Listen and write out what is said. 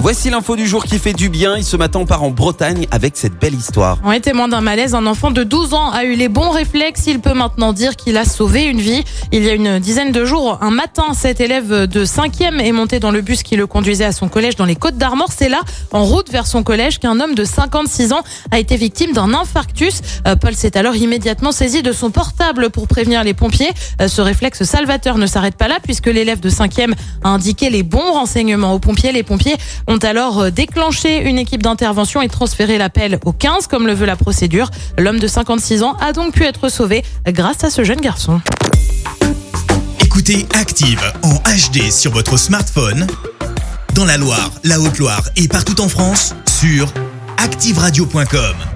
Voici l'info du jour qui fait du bien. Et ce matin, on part en Bretagne avec cette belle histoire. On est témoin d'un malaise. Un enfant de 12 ans a eu les bons réflexes. Il peut maintenant dire qu'il a sauvé une vie. Il y a une dizaine de jours, un matin, cet élève de 5e est monté dans le bus qui le conduisait à son collège dans les Côtes d'Armor. C'est là, en route vers son collège, qu'un homme de 56 ans a été victime d'un infarctus. Euh, Paul s'est alors immédiatement saisi de son portable pour prévenir les pompiers. Euh, Ce réflexe salvateur ne s'arrête pas là puisque l'élève de 5e a indiqué les bons renseignements aux pompiers. Les pompiers ont alors euh, déclenché une équipe d'intervention et transféré l'appel au 15 comme le veut la procédure. L'homme de 56 ans a donc pu être sauvé grâce à ce jeune garçon. Écoutez Active en HD sur votre smartphone, dans la Loire, la Haute-Loire et partout en France, sur activeradio.com.